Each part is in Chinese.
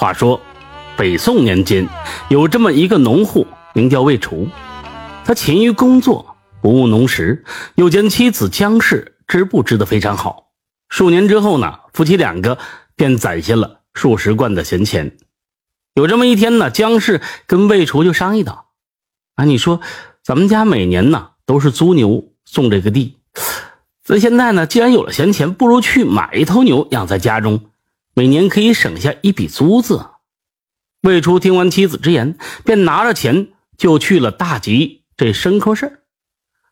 话说，北宋年间有这么一个农户，名叫魏楚。他勤于工作，不务农时，又兼妻子姜氏织布织得非常好。数年之后呢，夫妻两个便攒下了数十贯的闲钱。有这么一天呢，姜氏跟魏厨就商议道：“啊，你说咱们家每年呢都是租牛种这个地，咱现在呢既然有了闲钱，不如去买一头牛养在家中。”每年可以省下一笔租子。魏初听完妻子之言，便拿着钱就去了大集这牲口市，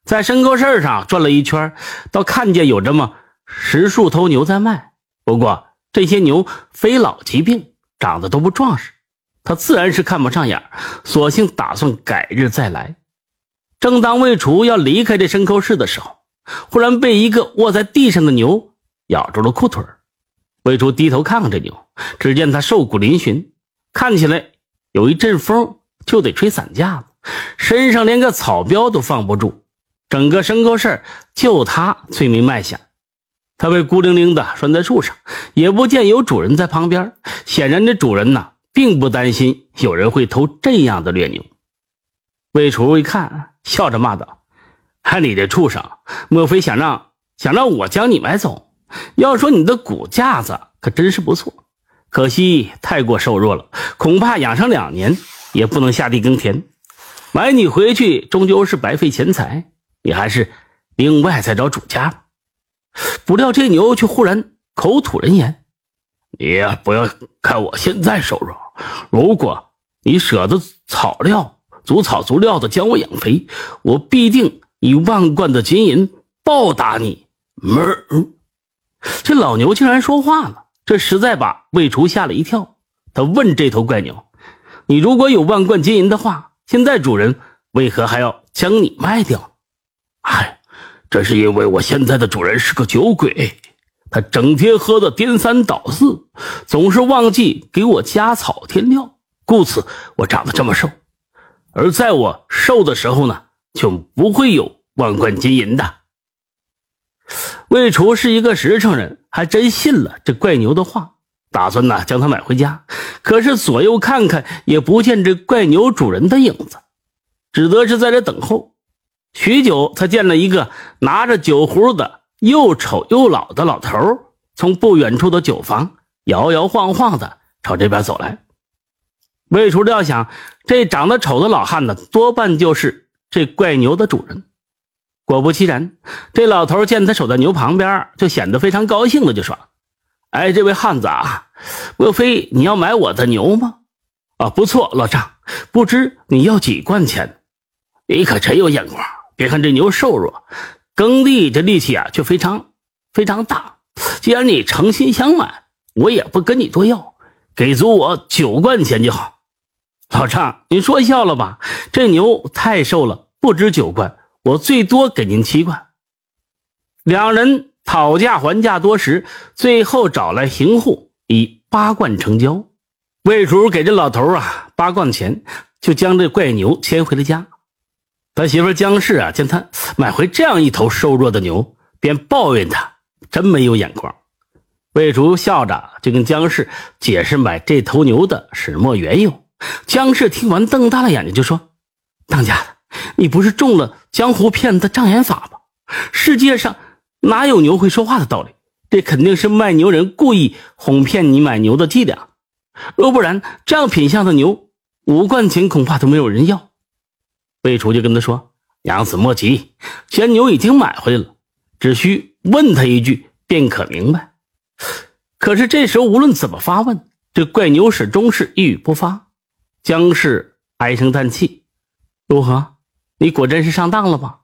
在牲口市上转了一圈，倒看见有这么十数头牛在卖。不过这些牛非老即病，长得都不壮实，他自然是看不上眼，索性打算改日再来。正当魏厨要离开这牲口市的时候，忽然被一个卧在地上的牛咬住了裤腿魏初低头看看这牛，只见它瘦骨嶙峋，看起来有一阵风就得吹散架子，身上连个草标都放不住。整个牲口市就它最没卖相，他被孤零零的拴在树上，也不见有主人在旁边。显然，这主人呢并不担心有人会偷这样的劣牛。魏楚一看，笑着骂道：“看你这畜生，莫非想让想让我将你买走？”要说你的骨架子可真是不错，可惜太过瘦弱了，恐怕养上两年也不能下地耕田。买你回去终究是白费钱财，你还是另外再找主家。不料这牛却忽然口吐人言：“你呀，不要看我现在瘦弱，如果你舍得草料，足草足料的将我养肥，我必定以万贯的金银报答你。”儿。这老牛竟然说话了，这实在把魏厨吓了一跳。他问这头怪牛：“你如果有万贯金银的话，现在主人为何还要将你卖掉？”“哎，这是因为我现在的主人是个酒鬼，他整天喝得颠三倒四，总是忘记给我加草添料，故此我长得这么瘦。而在我瘦的时候呢，就不会有万贯金银的。”魏厨是一个实诚人，还真信了这怪牛的话，打算呢将它买回家。可是左右看看也不见这怪牛主人的影子，只得是在这等候。许久，才见了一个拿着酒壶的又丑又老的老头，从不远处的酒房摇摇晃晃的朝这边走来。魏厨料想，这长得丑的老汉子多半就是这怪牛的主人。果不其然，这老头见他守在牛旁边，就显得非常高兴的就说：“哎，这位汉子啊，莫非你要买我的牛吗？啊，不错，老丈，不知你要几贯钱？你可真有眼光！别看这牛瘦弱，耕地这力气啊却非常非常大。既然你诚心想买，我也不跟你多要，给足我九贯钱就好。老丈，您说笑了吧？这牛太瘦了，不值九贯。”我最多给您七贯。两人讨价还价多时，最后找来行户，以八贯成交。魏主给这老头啊八贯钱，就将这怪牛牵回了家。他媳妇姜氏啊，见他买回这样一头瘦弱的牛，便抱怨他真没有眼光。魏竹笑着就跟姜氏解释买这头牛的始末缘由。姜氏听完，瞪大了眼睛，就说：“当家的。”你不是中了江湖骗子的障眼法吗？世界上哪有牛会说话的道理？这肯定是卖牛人故意哄骗你买牛的伎俩。若不然，这样品相的牛，五贯钱恐怕都没有人要。魏楚就跟他说：“娘子莫急，既然牛已经买回来了，只需问他一句便可明白。”可是这时候无论怎么发问，这怪牛始终是一语不发。姜氏唉声叹气：“如何？”你果真是上当了吧？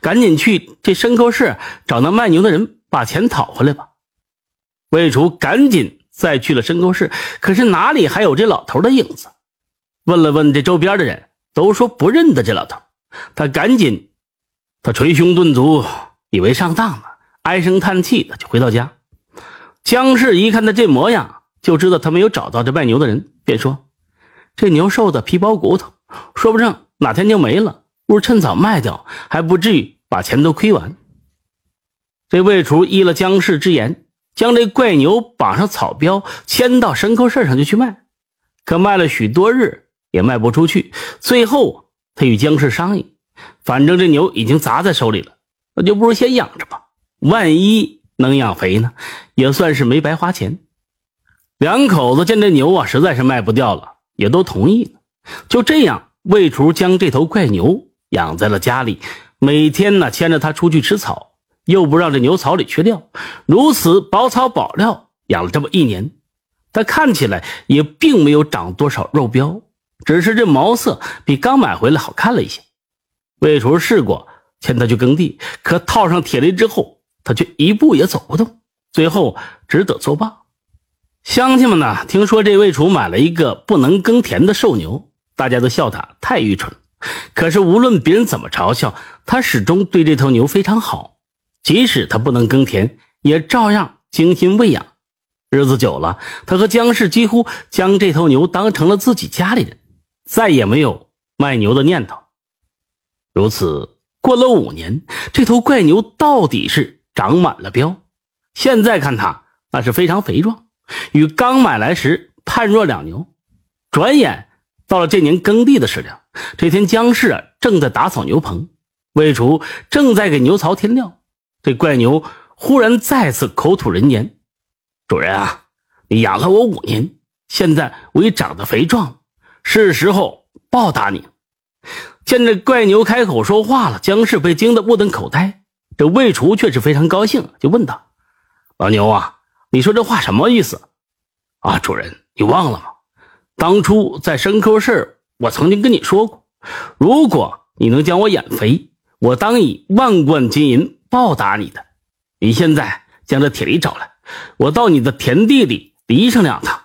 赶紧去这牲口市找那卖牛的人，把钱讨回来吧。魏楚赶紧再去了牲口市，可是哪里还有这老头的影子？问了问这周边的人，都说不认得这老头。他赶紧，他捶胸顿足，以为上当了，唉声叹气的就回到家。姜氏一看他这模样，就知道他没有找到这卖牛的人，便说：“这牛瘦的皮包骨头，说不上哪天就没了。”不如趁早卖掉，还不至于把钱都亏完。这魏厨依了姜氏之言，将这怪牛绑上草标，牵到牲口市上就去卖。可卖了许多日也卖不出去。最后，他与姜氏商议，反正这牛已经砸在手里了，那就不如先养着吧。万一能养肥呢，也算是没白花钱。两口子见这牛啊实在是卖不掉了，也都同意了。就这样，魏厨将这头怪牛养在了家里，每天呢牵着它出去吃草，又不让这牛草里缺料，如此保草保料，养了这么一年。它看起来也并没有长多少肉膘，只是这毛色比刚买回来好看了一些。魏厨试过牵它去耕地，可套上铁犁之后，它却一步也走不动，最后只得作罢。乡亲们呢，听说这魏厨买了一个不能耕田的瘦牛，大家都笑他太愚蠢。可是无论别人怎么嘲笑，他始终对这头牛非常好，即使他不能耕田，也照样精心喂养。日子久了，他和姜氏几乎将这头牛当成了自己家里人，再也没有卖牛的念头。如此过了五年，这头怪牛到底是长满了膘。现在看它，那是非常肥壮，与刚买来时判若两牛。转眼到了这年耕地的时令，这天姜氏啊正在打扫牛棚，魏厨正在给牛槽添料，这怪牛忽然再次口吐人言。主人啊，你养了我五年，现在我已长得肥壮，是时候报答你。见这怪牛开口说话了，姜氏被惊得目瞪口呆。这魏厨却是非常高兴，就问道：“老牛啊，你说这话什么意思？”啊，主人，你忘了吗？当初在牲口市我曾经跟你说过，如果你能将我养肥，我当以万贯金银报答你的。你现在将这铁犁找来。我到你的田地里犁上两趟，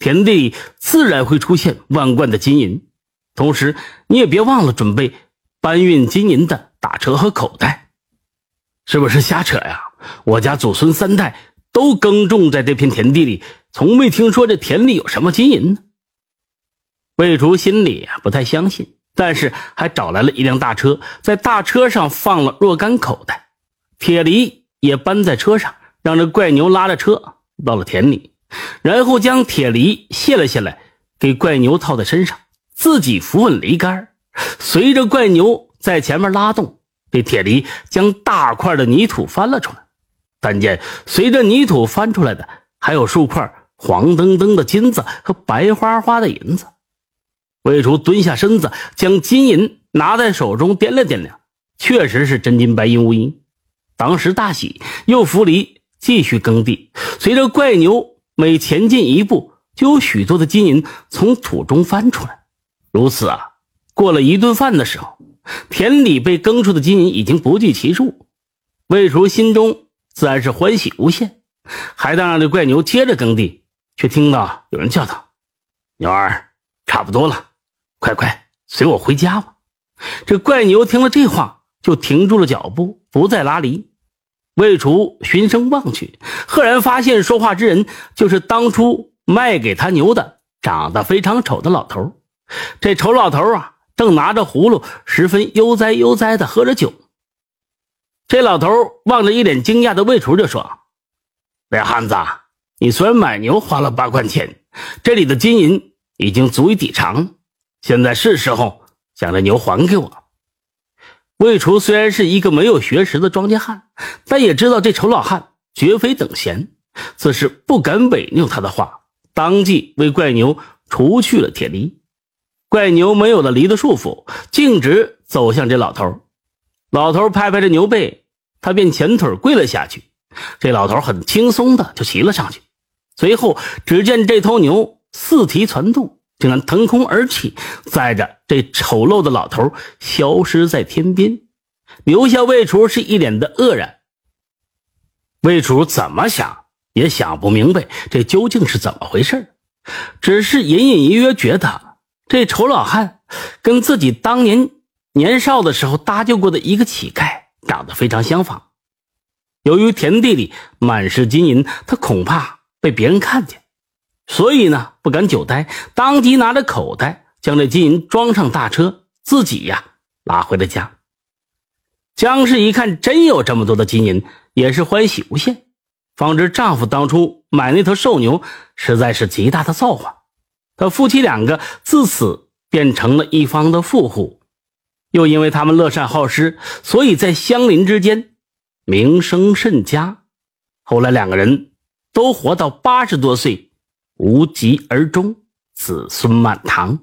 田地里自然会出现万贯的金银。同时，你也别忘了准备搬运金银的打车和口袋。是不是瞎扯呀？我家祖孙三代都耕种在这片田地里，从未听说这田里有什么金银呢。魏竹心里不太相信，但是还找来了一辆大车，在大车上放了若干口袋，铁犁也搬在车上。让这怪牛拉着车到了田里，然后将铁犁卸了下来，给怪牛套在身上，自己扶稳犁杆，随着怪牛在前面拉动，这铁犁将大块的泥土翻了出来。但见随着泥土翻出来的，还有数块黄澄澄的金子和白花花的银子。魏厨蹲下身子，将金银拿在手中掂量掂量，确实是真金白银无疑。当时大喜，又扶犁。继续耕地，随着怪牛每前进一步，就有许多的金银从土中翻出来。如此啊，过了一顿饭的时候，田里被耕出的金银已经不计其数。魏竹心中自然是欢喜无限，还当让这怪牛接着耕地，却听到有人叫道：“牛儿，差不多了，快快随我回家吧。”这怪牛听了这话，就停住了脚步，不再拉犁。魏厨循声望去，赫然发现说话之人就是当初卖给他牛的、长得非常丑的老头。这丑老头啊，正拿着葫芦，十分悠哉悠哉的喝着酒。这老头望着一脸惊讶的魏厨，就说：“俩汉子，你虽然买牛花了八块钱，这里的金银已经足以抵偿，现在是时候将这牛还给我。”魏厨虽然是一个没有学识的庄稼汉，但也知道这丑老汉绝非等闲，自是不敢违拗他的话，当即为怪牛除去了铁犁。怪牛没有了犁的束缚，径直走向这老头。老头拍拍这牛背，他便前腿跪了下去。这老头很轻松的就骑了上去，随后只见这头牛四蹄攒动。竟然腾空而起，载着这丑陋的老头消失在天边，留下魏厨是一脸的愕然。魏厨怎么想也想不明白这究竟是怎么回事，只是隐隐约约觉得这丑老汉跟自己当年年少的时候搭救过的一个乞丐长得非常相仿。由于田地里满是金银，他恐怕被别人看见。所以呢，不敢久待，当即拿着口袋将这金银装上大车，自己呀拉回了家。姜氏一看真有这么多的金银，也是欢喜无限。方知丈夫当初买那头瘦牛实在是极大的造化，他夫妻两个自此变成了一方的富户，又因为他们乐善好施，所以在乡邻之间名声甚佳。后来两个人都活到八十多岁，无疾而终，子孙满堂。